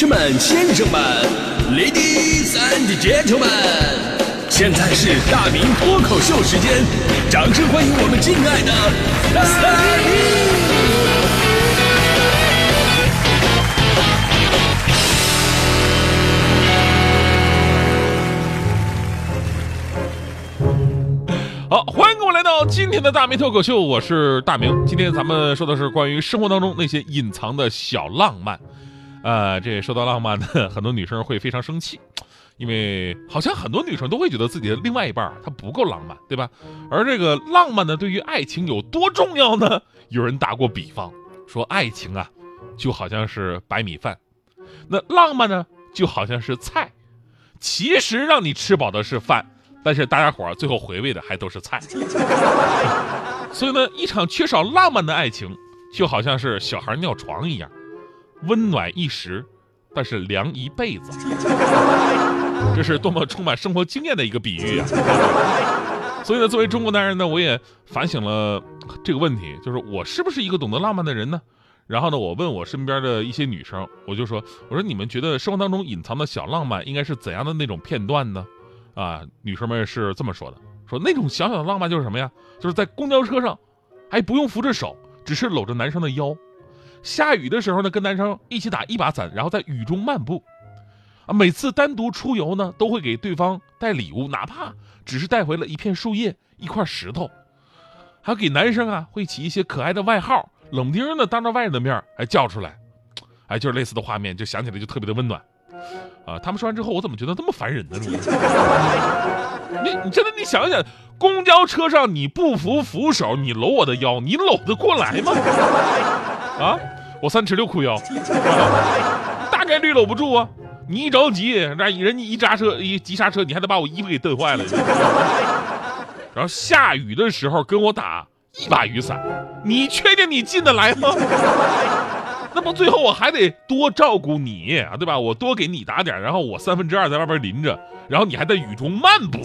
士们、先生们，Ladies and Gentlemen，现在是大明脱口秀时间，掌声欢迎我们敬爱的大明！好，欢迎各位来到今天的大明脱口秀，我是大明。今天咱们说的是关于生活当中那些隐藏的小浪漫。呃，这说到浪漫呢，很多女生会非常生气，因为好像很多女生都会觉得自己的另外一半她不够浪漫，对吧？而这个浪漫呢，对于爱情有多重要呢？有人打过比方，说爱情啊，就好像是白米饭，那浪漫呢，就好像是菜。其实让你吃饱的是饭。但是大家伙儿最后回味的还都是菜，所以呢，一场缺少浪漫的爱情，就好像是小孩尿床一样，温暖一时，但是凉一辈子。这是多么充满生活经验的一个比喻啊！所以呢，作为中国男人呢，我也反省了这个问题，就是我是不是一个懂得浪漫的人呢？然后呢，我问我身边的一些女生，我就说，我说你们觉得生活当中隐藏的小浪漫应该是怎样的那种片段呢？啊，女生们是这么说的，说那种小小的浪漫就是什么呀？就是在公交车上，还不用扶着手，只是搂着男生的腰，下雨的时候呢，跟男生一起打一把伞，然后在雨中漫步。啊，每次单独出游呢，都会给对方带礼物，哪怕只是带回了一片树叶、一块石头，还给男生啊会起一些可爱的外号，冷不丁的当着外人的面还叫出来，哎，就是类似的画面，就想起来就特别的温暖。啊！他们说完之后，我怎么觉得这么烦人呢？你，你真的你想想，公交车上你不扶扶手，你搂我的腰，你搂得过来吗？啊！我三尺六裤腰，大概率搂不住啊！你一着急，那人家一刹车一急刹车，你还得把我衣服给蹬坏了。然后下雨的时候跟我打一把雨伞，你确定你进得来吗？那不最后我还得多照顾你啊，对吧？我多给你打点，然后我三分之二在外边淋着，然后你还在雨中漫步。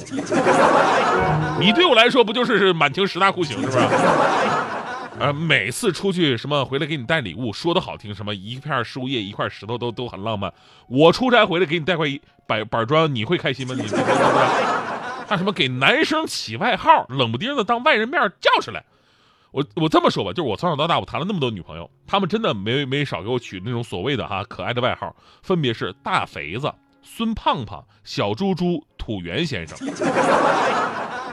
你对我来说不就是满清十大酷刑是不是？呃，每次出去什么回来给你带礼物，说的好听，什么一片树叶一块石头都都很浪漫。我出差回来给你带块板板砖，你会开心吗？你他什么给男生起外号，冷不丁的当外人面叫出来。我我这么说吧，就是我从小到大，我谈了那么多女朋友，他们真的没没少给我取那种所谓的哈可爱的外号，分别是大肥子、孙胖胖、小猪猪、土元先生。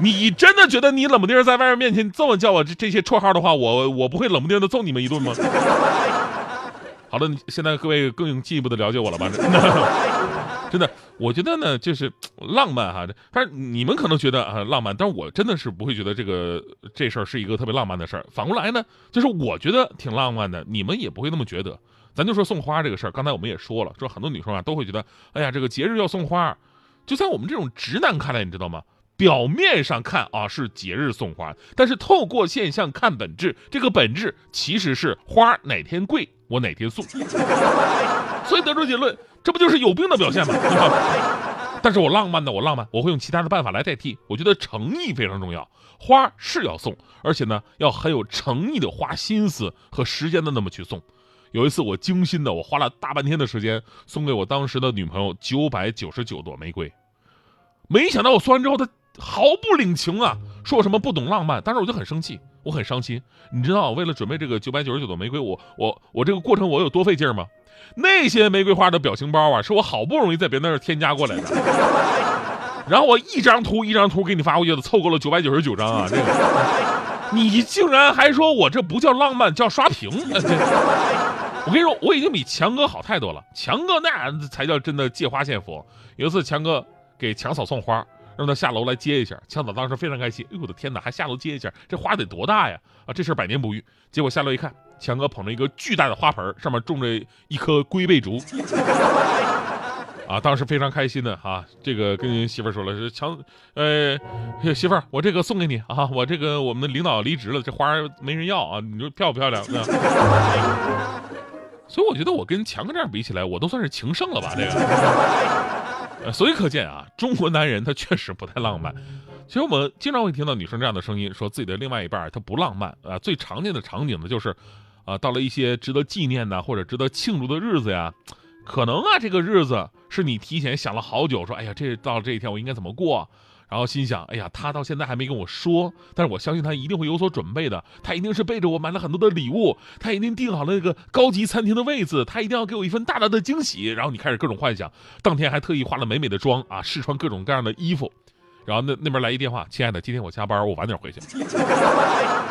你真的觉得你冷不丁在外人面前这么叫我这这些绰号的话，我我不会冷不丁的揍你们一顿吗？好了，现在各位更进一步的了解我了吧？真的，真的我觉得呢，就是浪漫哈。但是你们可能觉得啊浪漫，但是我真的是不会觉得这个这事儿是一个特别浪漫的事儿。反过来呢，就是我觉得挺浪漫的，你们也不会那么觉得。咱就说送花这个事儿，刚才我们也说了，说很多女生啊都会觉得，哎呀，这个节日要送花，就在我们这种直男看来，你知道吗？表面上看啊是节日送花，但是透过现象看本质，这个本质其实是花哪天贵我哪天送。所以得出结论。这不就是有病的表现吗？但是我浪漫的，我浪漫，我会用其他的办法来代替。我觉得诚意非常重要，花是要送，而且呢，要很有诚意的花心思和时间的那么去送。有一次我精心的，我花了大半天的时间送给我当时的女朋友九百九十九朵玫瑰，没想到我送完之后，她毫不领情啊，说我什么不懂浪漫。当时我就很生气，我很伤心。你知道，为了准备这个九百九十九朵玫瑰，我我我这个过程我有多费劲吗？那些玫瑰花的表情包啊，是我好不容易在别人那儿添加过来的，然后我一张图一张图给你发过去的，凑够了九百九十九张啊！这个，你竟然还说我这不叫浪漫，叫刷屏！我跟你说，我已经比强哥好太多了，强哥那才叫真的借花献佛。有一次，强哥给强嫂送花，让他下楼来接一下，强子当时非常开心，哎呦我的天哪，还下楼接一下，这花得多大呀？啊，这事儿百年不遇。结果下楼一看。强哥捧着一个巨大的花盆，上面种着一棵龟背竹，啊，当时非常开心的哈，这个跟媳妇儿说了，是强，呃，媳妇儿，我这个送给你啊，我这个我们的领导离职了，这花没人要啊，你说漂不漂亮？所以我觉得我跟强哥这样比起来，我都算是情圣了吧？这个，呃所以可见啊，中国男人他确实不太浪漫。其实我们经常会听到女生这样的声音，说自己的另外一半他不浪漫啊。最常见的场景呢，就是。啊，到了一些值得纪念的或者值得庆祝的日子呀，可能啊，这个日子是你提前想了好久，说，哎呀，这到了这一天我应该怎么过？然后心想，哎呀，他到现在还没跟我说，但是我相信他一定会有所准备的。他一定是背着我买了很多的礼物，他一定订好了那个高级餐厅的位子，他一定要给我一份大大的惊喜。然后你开始各种幻想，当天还特意化了美美的妆啊，试穿各种各样的衣服。然后那那边来一电话，亲爱的，今天我加班，我晚点回去。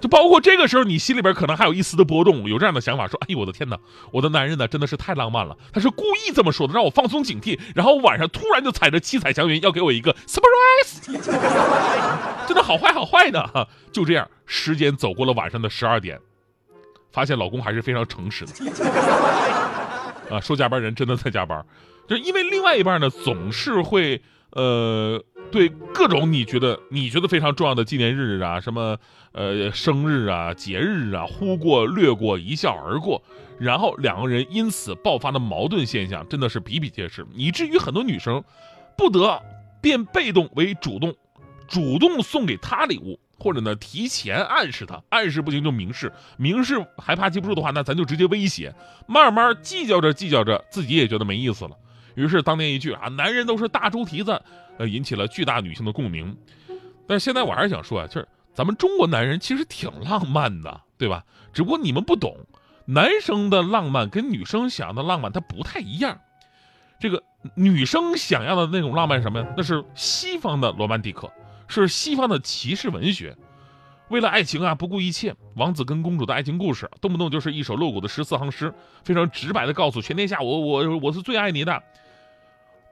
就包括这个时候，你心里边可能还有一丝的波动，有这样的想法，说：“哎呦，我的天哪，我的男人呢，真的是太浪漫了，他是故意这么说的，让我放松警惕，然后晚上突然就踩着七彩祥云，要给我一个 surprise，真的好坏好坏的哈。”就这样，时间走过了晚上的十二点，发现老公还是非常诚实的，啊，说加班人真的在加班，就因为另外一半呢，总是会呃。对各种你觉得你觉得非常重要的纪念日啊，什么呃生日啊、节日啊，忽过略过，一笑而过，然后两个人因此爆发的矛盾现象真的是比比皆是，以至于很多女生不得变被动为主动，主动送给他礼物，或者呢提前暗示他，暗示不行就明示，明示还怕记不住的话，那咱就直接威胁，慢慢计较着计较着，自己也觉得没意思了。于是当年一句啊，男人都是大猪蹄子，呃，引起了巨大女性的共鸣。但现在我还是想说啊，就是咱们中国男人其实挺浪漫的，对吧？只不过你们不懂，男生的浪漫跟女生想要的浪漫它不太一样。这个女生想要的那种浪漫什么呀？那是西方的罗曼蒂克，是西方的骑士文学。为了爱情啊，不顾一切，王子跟公主的爱情故事，动不动就是一首露骨的十四行诗，非常直白的告诉全天下，我我我是最爱你的。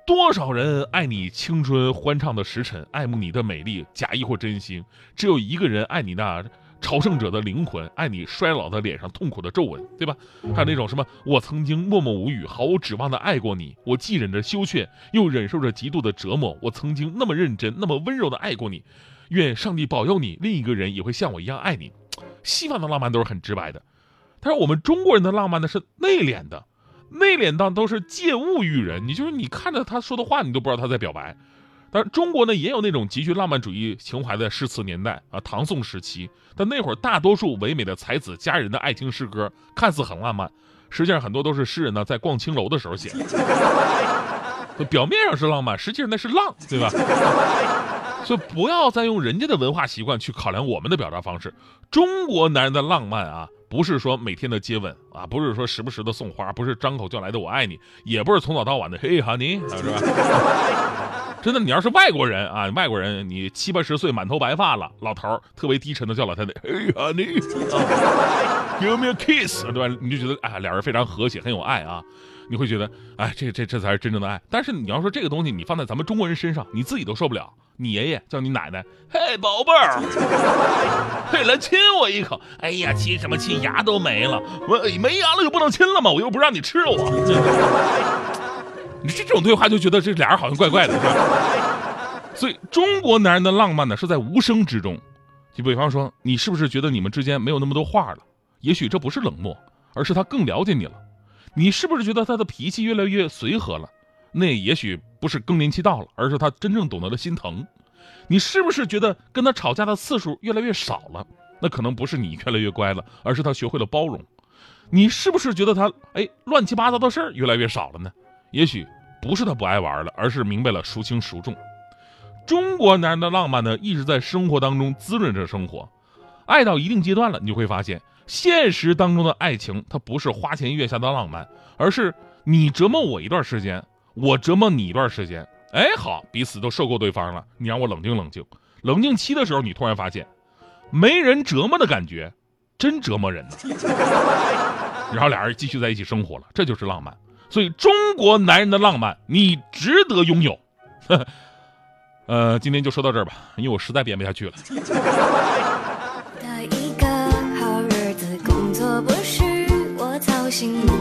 多少人爱你青春欢畅的时辰，爱慕你的美丽，假意或真心；只有一个人爱你那朝圣者的灵魂，爱你衰老的脸上痛苦的皱纹，对吧？还有那种什么，我曾经默默无语、毫无指望的爱过你，我既忍着羞怯，又忍受着极度的折磨。我曾经那么认真、那么温柔的爱过你，愿上帝保佑你，另一个人也会像我一样爱你。西方的浪漫都是很直白的，但是我们中国人的浪漫呢是内敛的。内敛到都是借物喻人，你就是你看着他说的话，你都不知道他在表白。但是中国呢，也有那种极具浪漫主义情怀的诗词年代啊，唐宋时期。但那会儿大多数唯美的才子佳人的爱情诗歌，看似很浪漫，实际上很多都是诗人呢在逛青楼的时候写的。表面上是浪漫，实际上那是浪，对吧？所以不要再用人家的文化习惯去考量我们的表达方式。中国男人的浪漫啊。不是说每天的接吻啊，不是说时不时的送花，不是张口就来的我爱你，也不是从早到晚的嘿哈尼，是吧？真的，你要是外国人啊，外国人你七八十岁满头白发了，老头特别低沉的叫老太太嘿哈尼，Give me a kiss，对吧？你就觉得哎，俩人非常和谐，很有爱啊，你会觉得哎，这这这才是真正的爱。但是你要说这个东西，你放在咱们中国人身上，你自己都受不了。你爷爷叫你奶奶，嘿，宝贝儿，嘿，来亲我一口。哎呀，亲什么亲，牙都没了，我没牙了就不能亲了吗？我又不让你吃我。你这种对话就觉得这俩人好像怪怪的，是吧？所以中国男人的浪漫呢，是在无声之中。就比方说，你是不是觉得你们之间没有那么多话了？也许这不是冷漠，而是他更了解你了。你是不是觉得他的脾气越来越随和了？那也许不是更年期到了，而是他真正懂得了心疼。你是不是觉得跟他吵架的次数越来越少了？那可能不是你越来越乖了，而是他学会了包容。你是不是觉得他哎乱七八糟的事儿越来越少了呢？也许不是他不爱玩了，而是明白了孰轻孰重。中国男人的浪漫呢，一直在生活当中滋润着生活。爱到一定阶段了，你就会发现，现实当中的爱情它不是花前月下的浪漫，而是你折磨我一段时间。我折磨你一段时间，哎，好，彼此都受够对方了。你让我冷静冷静，冷静期的时候，你突然发现，没人折磨的感觉，真折磨人呢。然后俩人继续在一起生活了，这就是浪漫。所以中国男人的浪漫，你值得拥有。呃，今天就说到这儿吧，因为我实在编不下去了。心。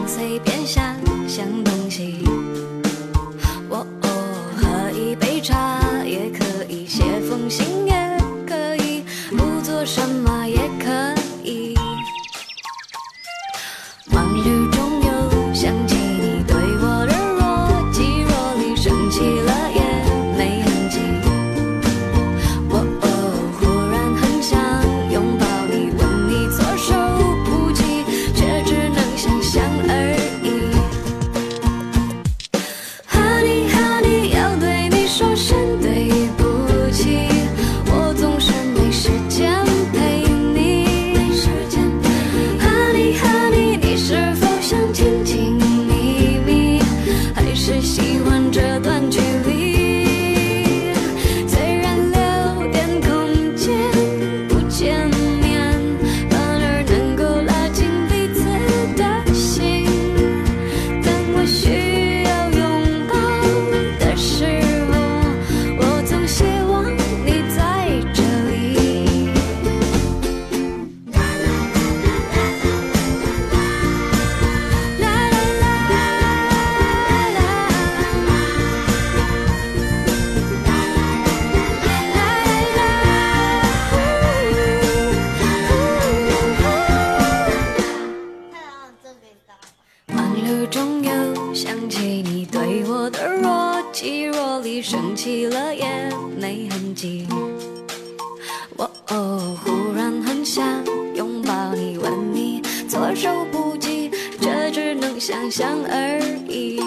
喜中又想起你对我的若即若离，生气了也没痕迹。我哦，忽然很想拥抱你，吻你，措手不及，却只能想象而已。